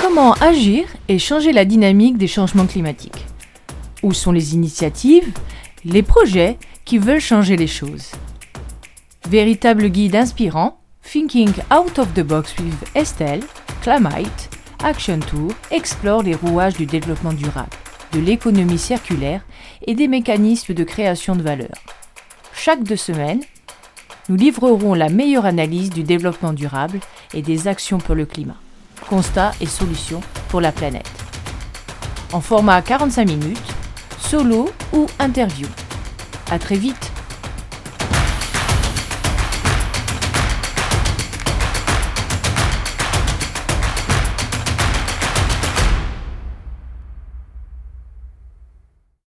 Comment agir et changer la dynamique des changements climatiques Où sont les initiatives, les projets qui veulent changer les choses? Véritable guide inspirant, Thinking Out of the Box with Estelle, Climate, Action Tour explore les rouages du développement durable, de l'économie circulaire et des mécanismes de création de valeur. Chaque deux semaines, nous livrerons la meilleure analyse du développement durable et des actions pour le climat. Constats et solutions pour la planète. En format 45 minutes, solo ou interview. À très vite